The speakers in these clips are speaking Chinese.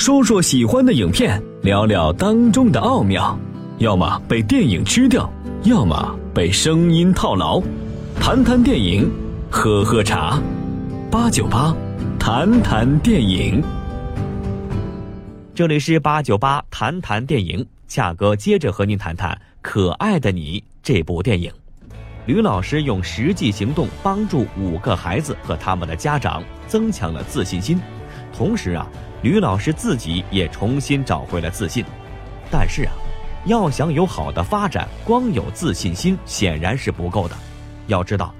说说喜欢的影片，聊聊当中的奥妙；要么被电影吃掉，要么被声音套牢。谈谈电影，喝喝茶，八九八，谈谈电影。这里是八九八谈谈电影，恰哥接着和您谈谈《可爱的你》这部电影。吕老师用实际行动帮助五个孩子和他们的家长增强了自信心，同时啊。吕老师自己也重新找回了自信，但是啊，要想有好的发展，光有自信心显然是不够的。要知道，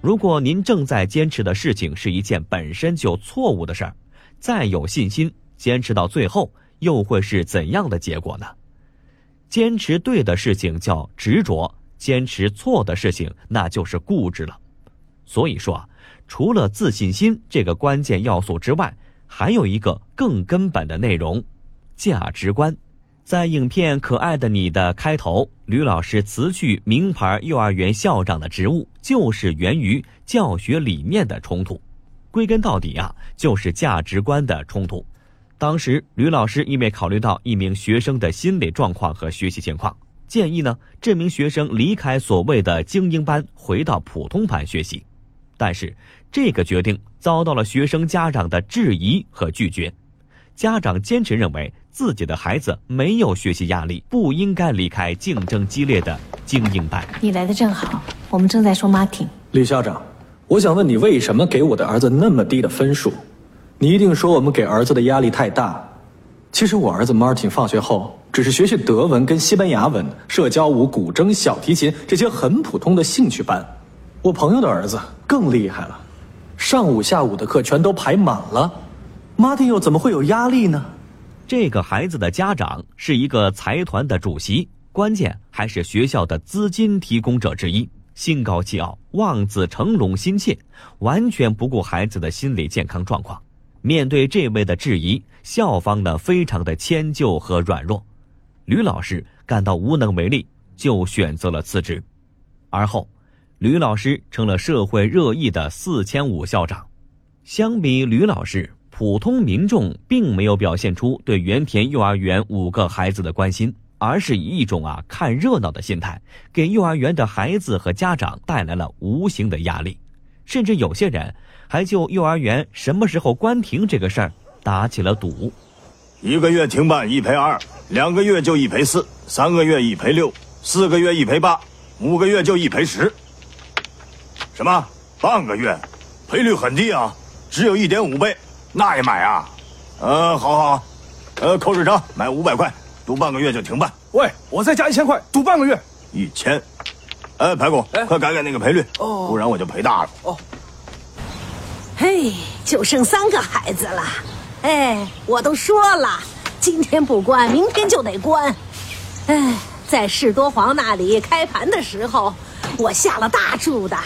如果您正在坚持的事情是一件本身就错误的事儿，再有信心，坚持到最后又会是怎样的结果呢？坚持对的事情叫执着，坚持错的事情那就是固执了。所以说啊，除了自信心这个关键要素之外，还有一个更根本的内容，价值观。在影片《可爱的你》的开头，吕老师辞去名牌幼儿园校长的职务，就是源于教学理念的冲突。归根到底啊，就是价值观的冲突。当时，吕老师因为考虑到一名学生的心理状况和学习情况，建议呢这名学生离开所谓的精英班，回到普通班学习。但是，这个决定遭到了学生家长的质疑和拒绝。家长坚持认为自己的孩子没有学习压力，不应该离开竞争激烈的精英班。你来的正好，我们正在说 Martin。李校长，我想问你，为什么给我的儿子那么低的分数？你一定说我们给儿子的压力太大。其实我儿子 Martin 放学后只是学学德文跟西班牙文、社交舞、古筝、小提琴这些很普通的兴趣班。我朋友的儿子更厉害了，上午下午的课全都排满了。马丁又怎么会有压力呢？这个孩子的家长是一个财团的主席，关键还是学校的资金提供者之一，心高气傲、望子成龙心切，完全不顾孩子的心理健康状况。面对这位的质疑，校方呢非常的迁就和软弱，吕老师感到无能为力，就选择了辞职，而后。吕老师成了社会热议的“四千五校长”。相比吕老师，普通民众并没有表现出对原田幼儿园五个孩子的关心，而是以一种啊看热闹的心态，给幼儿园的孩子和家长带来了无形的压力。甚至有些人还就幼儿园什么时候关停这个事儿打起了赌。一个月停办一赔二，两个月就一赔四，三个月一赔六，四个月一赔八，五个月就一赔十。什么？半个月，赔率很低啊，只有一点五倍，那也买啊？呃，好好好，呃，口水章，买五百块，赌半个月就停办。喂，我再加一千块，赌半个月。一千，哎，排骨，快改改那个赔率，哦，不然我就赔大了。哦，嘿，就剩三个孩子了，哎，我都说了，今天不关，明天就得关。哎，在士多皇那里开盘的时候，我下了大注的。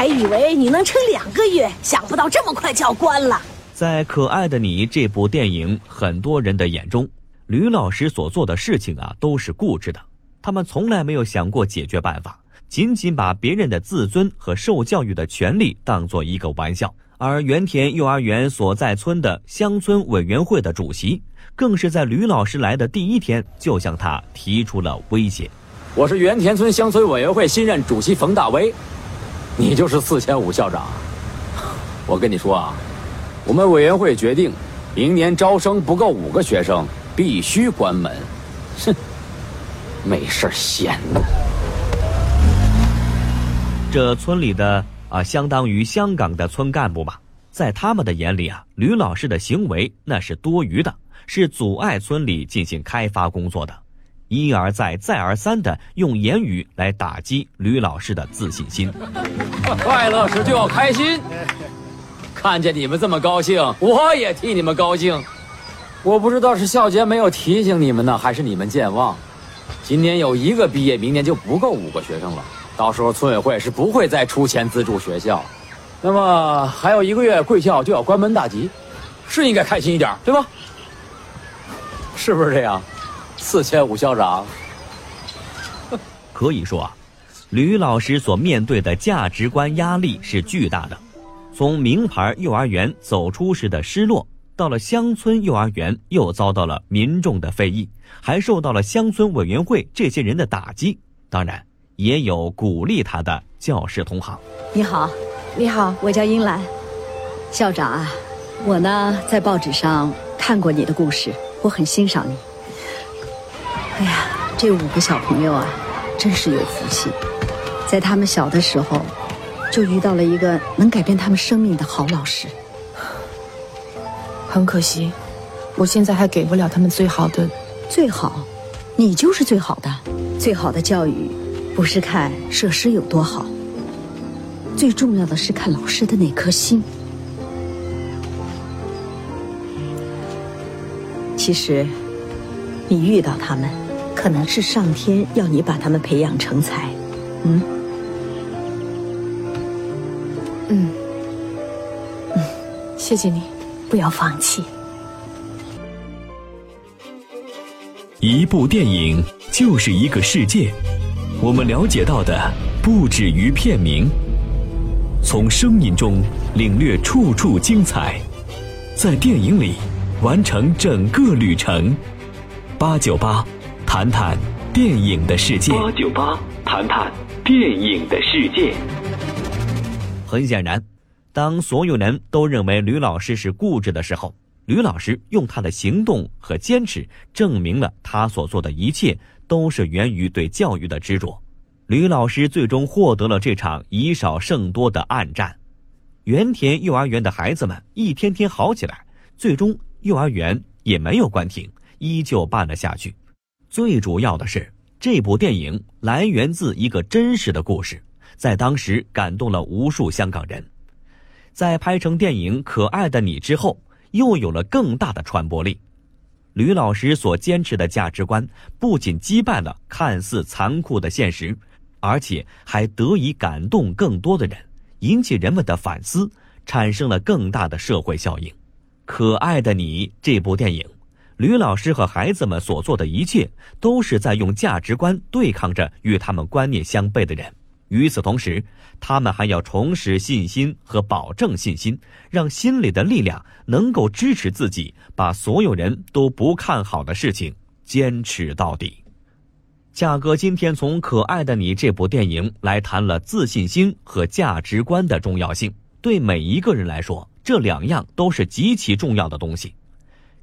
还以为你能撑两个月，想不到这么快就要关了。在《可爱的你》这部电影，很多人的眼中，吕老师所做的事情啊，都是固执的。他们从来没有想过解决办法，仅仅把别人的自尊和受教育的权利当做一个玩笑。而原田幼儿园所在村的乡村委员会的主席，更是在吕老师来的第一天就向他提出了威胁：“我是原田村乡村委员会新任主席冯大威。”你就是四千五校长，我跟你说啊，我们委员会决定，明年招生不够五个学生，必须关门。哼，没事闲的。这村里的啊，相当于香港的村干部吧，在他们的眼里啊，吕老师的行为那是多余的，是阻碍村里进行开发工作的。一而再、再而三的用言语来打击吕老师的自信心。快乐时就要开心，看见你们这么高兴，我也替你们高兴。我不知道是校杰没有提醒你们呢，还是你们健忘。今年有一个毕业，明年就不够五个学生了。到时候村委会是不会再出钱资助学校。那么还有一个月，贵校就要关门大吉，是应该开心一点，对吧？是不是这样？四千五校长，可以说啊，吕老师所面对的价值观压力是巨大的。从名牌幼儿园走出时的失落，到了乡村幼儿园又遭到了民众的非议，还受到了乡村委员会这些人的打击。当然，也有鼓励他的教师同行。你好，你好，我叫英兰。校长啊，我呢在报纸上看过你的故事，我很欣赏你。哎呀，这五个小朋友啊，真是有福气，在他们小的时候，就遇到了一个能改变他们生命的好老师。很可惜，我现在还给不了他们最好的。最好，你就是最好的。最好的教育，不是看设施有多好，最重要的是看老师的那颗心。其实，你遇到他们，可能是上天要你把他们培养成才。嗯，嗯，嗯，谢谢你，不要放弃。一部电影就是一个世界，我们了解到的不止于片名，从声音中领略处处精彩，在电影里。完成整个旅程，八九八，谈谈电影的世界。八九八，谈谈电影的世界。很显然，当所有人都认为吕老师是固执的时候，吕老师用他的行动和坚持证明了他所做的一切都是源于对教育的执着。吕老师最终获得了这场以少胜多的暗战，原田幼儿园的孩子们一天天好起来，最终。幼儿园也没有关停，依旧办了下去。最主要的是，这部电影来源自一个真实的故事，在当时感动了无数香港人。在拍成电影《可爱的你》之后，又有了更大的传播力。吕老师所坚持的价值观，不仅击败了看似残酷的现实，而且还得以感动更多的人，引起人们的反思，产生了更大的社会效应。可爱的你这部电影，吕老师和孩子们所做的一切，都是在用价值观对抗着与他们观念相悖的人。与此同时，他们还要重拾信心和保证信心，让心里的力量能够支持自己，把所有人都不看好的事情坚持到底。价哥今天从《可爱的你》这部电影来谈了自信心和价值观的重要性，对每一个人来说。这两样都是极其重要的东西，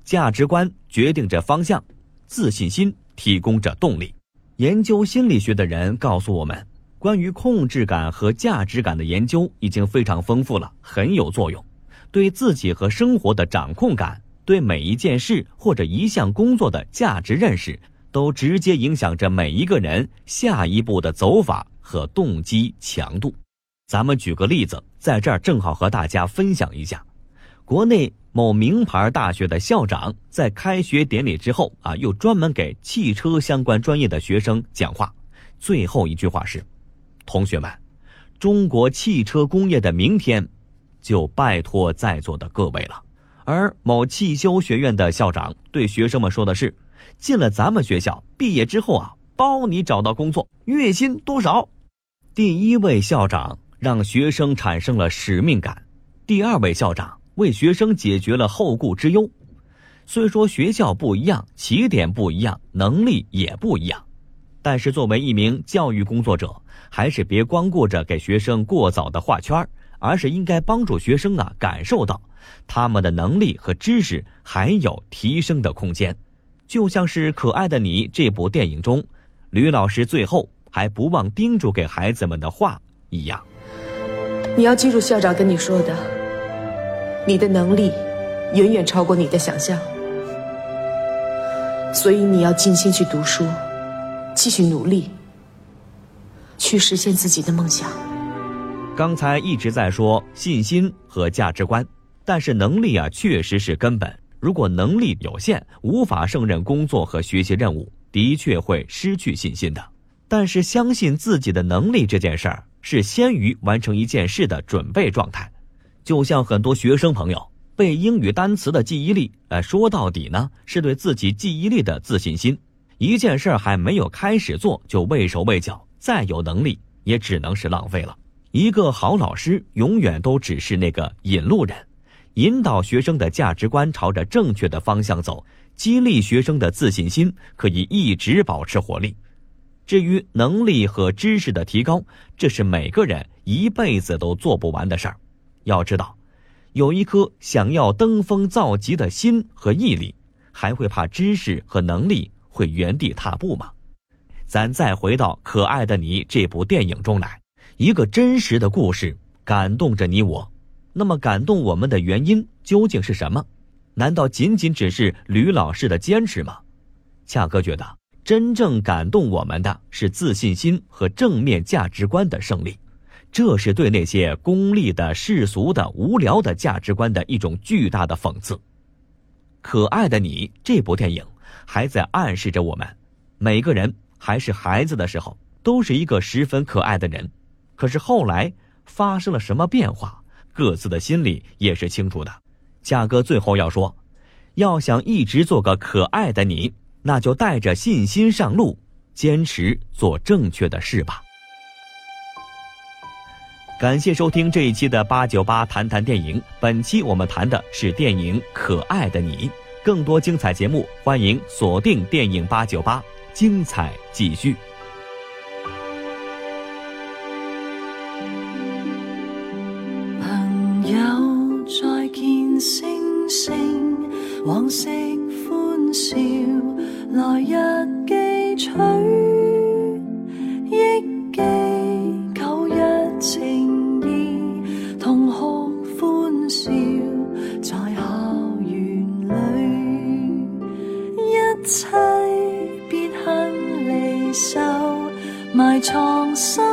价值观决定着方向，自信心提供着动力。研究心理学的人告诉我们，关于控制感和价值感的研究已经非常丰富了，很有作用。对自己和生活的掌控感，对每一件事或者一项工作的价值认识，都直接影响着每一个人下一步的走法和动机强度。咱们举个例子，在这儿正好和大家分享一下，国内某名牌大学的校长在开学典礼之后啊，又专门给汽车相关专业的学生讲话，最后一句话是：“同学们，中国汽车工业的明天，就拜托在座的各位了。”而某汽修学院的校长对学生们说的是：“进了咱们学校，毕业之后啊，包你找到工作，月薪多少？”第一位校长。让学生产生了使命感。第二位校长为学生解决了后顾之忧。虽说学校不一样，起点不一样，能力也不一样，但是作为一名教育工作者，还是别光顾着给学生过早的画圈，而是应该帮助学生啊感受到他们的能力和知识还有提升的空间。就像是《可爱的你》这部电影中，吕老师最后还不忘叮嘱给孩子们的话一样。你要记住校长跟你说的，你的能力远远超过你的想象，所以你要尽心去读书，继续努力，去实现自己的梦想。刚才一直在说信心和价值观，但是能力啊确实是根本。如果能力有限，无法胜任工作和学习任务，的确会失去信心的。但是相信自己的能力这件事儿。是先于完成一件事的准备状态，就像很多学生朋友背英语单词的记忆力，呃，说到底呢，是对自己记忆力的自信心。一件事还没有开始做就畏手畏脚，再有能力也只能是浪费了。一个好老师永远都只是那个引路人，引导学生的价值观朝着正确的方向走，激励学生的自信心，可以一直保持活力。至于能力和知识的提高，这是每个人一辈子都做不完的事儿。要知道，有一颗想要登峰造极的心和毅力，还会怕知识和能力会原地踏步吗？咱再回到《可爱的你》这部电影中来，一个真实的故事感动着你我。那么感动我们的原因究竟是什么？难道仅仅只是吕老师的坚持吗？恰哥觉得，真正感动我们的是自信心和正面价值观的胜利，这是对那些功利的、世俗的、无聊的价值观的一种巨大的讽刺。可爱的你这部电影还在暗示着我们，每个人还是孩子的时候，都是一个十分可爱的人，可是后来发生了什么变化？各自的心里也是清楚的。价哥最后要说，要想一直做个可爱的你，那就带着信心上路，坚持做正确的事吧。感谢收听这一期的八九八谈谈电影。本期我们谈的是电影《可爱的你》。更多精彩节目，欢迎锁定电影八九八，精彩继续。藏身